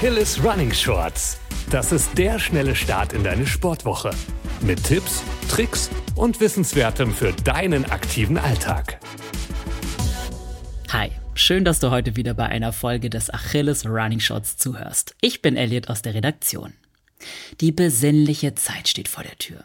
Achilles Running Shorts. Das ist der schnelle Start in deine Sportwoche. Mit Tipps, Tricks und Wissenswertem für deinen aktiven Alltag. Hi, schön, dass du heute wieder bei einer Folge des Achilles Running Shorts zuhörst. Ich bin Elliot aus der Redaktion. Die besinnliche Zeit steht vor der Tür.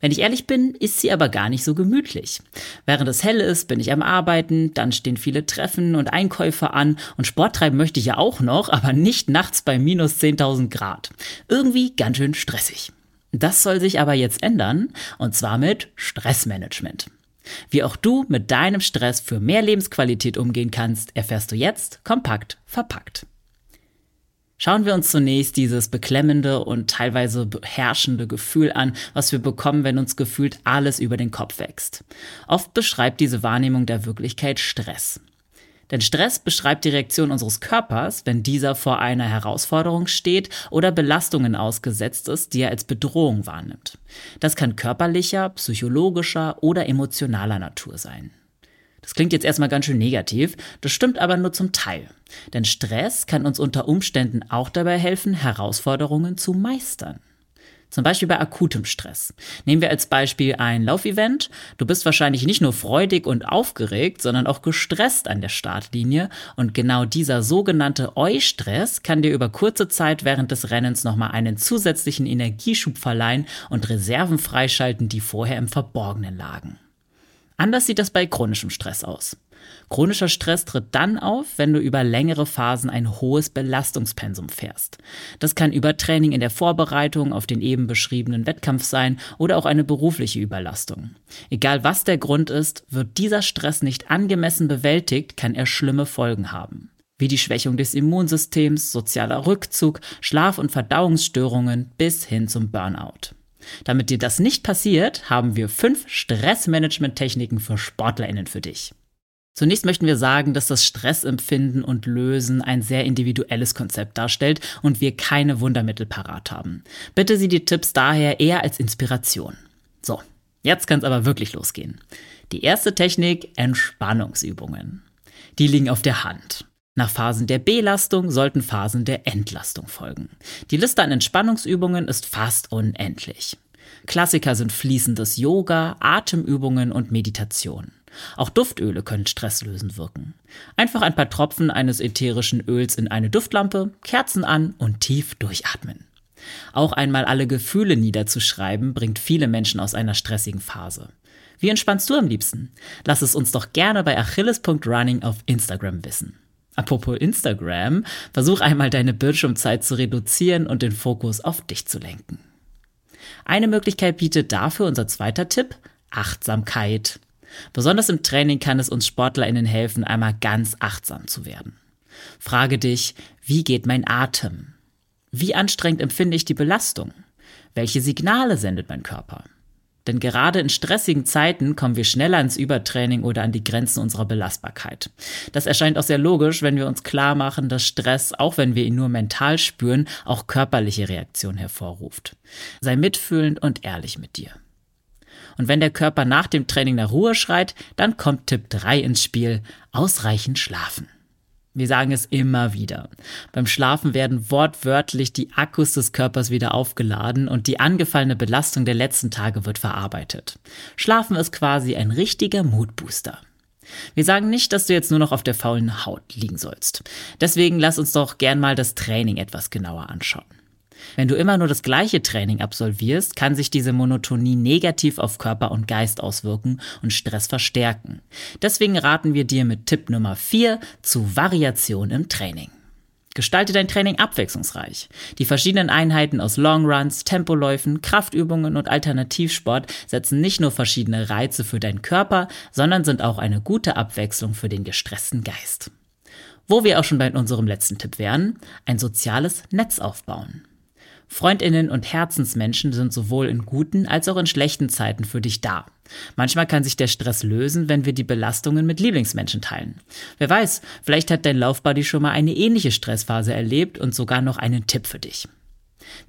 Wenn ich ehrlich bin, ist sie aber gar nicht so gemütlich. Während es hell ist, bin ich am Arbeiten, dann stehen viele Treffen und Einkäufe an und Sport treiben möchte ich ja auch noch, aber nicht nachts bei minus 10.000 Grad. Irgendwie ganz schön stressig. Das soll sich aber jetzt ändern, und zwar mit Stressmanagement. Wie auch du mit deinem Stress für mehr Lebensqualität umgehen kannst, erfährst du jetzt kompakt verpackt. Schauen wir uns zunächst dieses beklemmende und teilweise beherrschende Gefühl an, was wir bekommen, wenn uns gefühlt alles über den Kopf wächst. Oft beschreibt diese Wahrnehmung der Wirklichkeit Stress. Denn Stress beschreibt die Reaktion unseres Körpers, wenn dieser vor einer Herausforderung steht oder Belastungen ausgesetzt ist, die er als Bedrohung wahrnimmt. Das kann körperlicher, psychologischer oder emotionaler Natur sein. Das klingt jetzt erstmal ganz schön negativ, das stimmt aber nur zum Teil. Denn Stress kann uns unter Umständen auch dabei helfen, Herausforderungen zu meistern. Zum Beispiel bei akutem Stress. Nehmen wir als Beispiel ein Laufevent. Du bist wahrscheinlich nicht nur freudig und aufgeregt, sondern auch gestresst an der Startlinie. Und genau dieser sogenannte Eustress kann dir über kurze Zeit während des Rennens nochmal einen zusätzlichen Energieschub verleihen und Reserven freischalten, die vorher im Verborgenen lagen. Anders sieht das bei chronischem Stress aus. Chronischer Stress tritt dann auf, wenn du über längere Phasen ein hohes Belastungspensum fährst. Das kann Übertraining in der Vorbereitung auf den eben beschriebenen Wettkampf sein oder auch eine berufliche Überlastung. Egal was der Grund ist, wird dieser Stress nicht angemessen bewältigt, kann er schlimme Folgen haben. Wie die Schwächung des Immunsystems, sozialer Rückzug, Schlaf- und Verdauungsstörungen bis hin zum Burnout. Damit dir das nicht passiert, haben wir fünf Stressmanagement-Techniken für SportlerInnen für dich. Zunächst möchten wir sagen, dass das Stressempfinden und Lösen ein sehr individuelles Konzept darstellt und wir keine Wundermittel parat haben. Bitte sieh die Tipps daher eher als Inspiration. So, jetzt kann es aber wirklich losgehen. Die erste Technik, Entspannungsübungen. Die liegen auf der Hand. Nach Phasen der Belastung sollten Phasen der Entlastung folgen. Die Liste an Entspannungsübungen ist fast unendlich. Klassiker sind fließendes Yoga, Atemübungen und Meditation. Auch Duftöle können stresslösend wirken. Einfach ein paar Tropfen eines ätherischen Öls in eine Duftlampe, Kerzen an und tief durchatmen. Auch einmal alle Gefühle niederzuschreiben, bringt viele Menschen aus einer stressigen Phase. Wie entspannst du am liebsten? Lass es uns doch gerne bei achilles.running auf Instagram wissen. Apropos Instagram, versuch einmal deine Bildschirmzeit zu reduzieren und den Fokus auf dich zu lenken. Eine Möglichkeit bietet dafür unser zweiter Tipp, Achtsamkeit. Besonders im Training kann es uns SportlerInnen helfen, einmal ganz achtsam zu werden. Frage dich, wie geht mein Atem? Wie anstrengend empfinde ich die Belastung? Welche Signale sendet mein Körper? Denn gerade in stressigen Zeiten kommen wir schneller ins Übertraining oder an die Grenzen unserer Belastbarkeit. Das erscheint auch sehr logisch, wenn wir uns klar machen, dass Stress, auch wenn wir ihn nur mental spüren, auch körperliche Reaktionen hervorruft. Sei mitfühlend und ehrlich mit dir. Und wenn der Körper nach dem Training nach Ruhe schreit, dann kommt Tipp 3 ins Spiel, ausreichend schlafen. Wir sagen es immer wieder. Beim Schlafen werden wortwörtlich die Akkus des Körpers wieder aufgeladen und die angefallene Belastung der letzten Tage wird verarbeitet. Schlafen ist quasi ein richtiger Moodbooster. Wir sagen nicht, dass du jetzt nur noch auf der faulen Haut liegen sollst. Deswegen lass uns doch gern mal das Training etwas genauer anschauen. Wenn du immer nur das gleiche Training absolvierst, kann sich diese Monotonie negativ auf Körper und Geist auswirken und Stress verstärken. Deswegen raten wir dir mit Tipp Nummer 4 zu Variation im Training. Gestalte dein Training abwechslungsreich. Die verschiedenen Einheiten aus Longruns, Tempoläufen, Kraftübungen und Alternativsport setzen nicht nur verschiedene Reize für deinen Körper, sondern sind auch eine gute Abwechslung für den gestressten Geist. Wo wir auch schon bei unserem letzten Tipp wären, ein soziales Netz aufbauen. Freundinnen und Herzensmenschen sind sowohl in guten als auch in schlechten Zeiten für dich da. Manchmal kann sich der Stress lösen, wenn wir die Belastungen mit Lieblingsmenschen teilen. Wer weiß, vielleicht hat dein Laufbuddy schon mal eine ähnliche Stressphase erlebt und sogar noch einen Tipp für dich.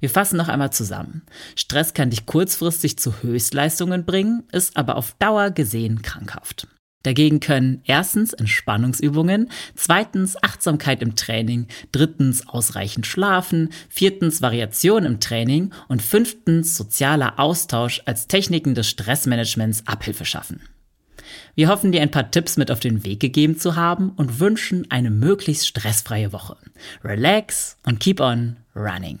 Wir fassen noch einmal zusammen. Stress kann dich kurzfristig zu Höchstleistungen bringen, ist aber auf Dauer gesehen krankhaft. Dagegen können erstens Entspannungsübungen, zweitens Achtsamkeit im Training, drittens ausreichend Schlafen, viertens Variation im Training und fünftens sozialer Austausch als Techniken des Stressmanagements Abhilfe schaffen. Wir hoffen, dir ein paar Tipps mit auf den Weg gegeben zu haben und wünschen eine möglichst stressfreie Woche. Relax und keep on running.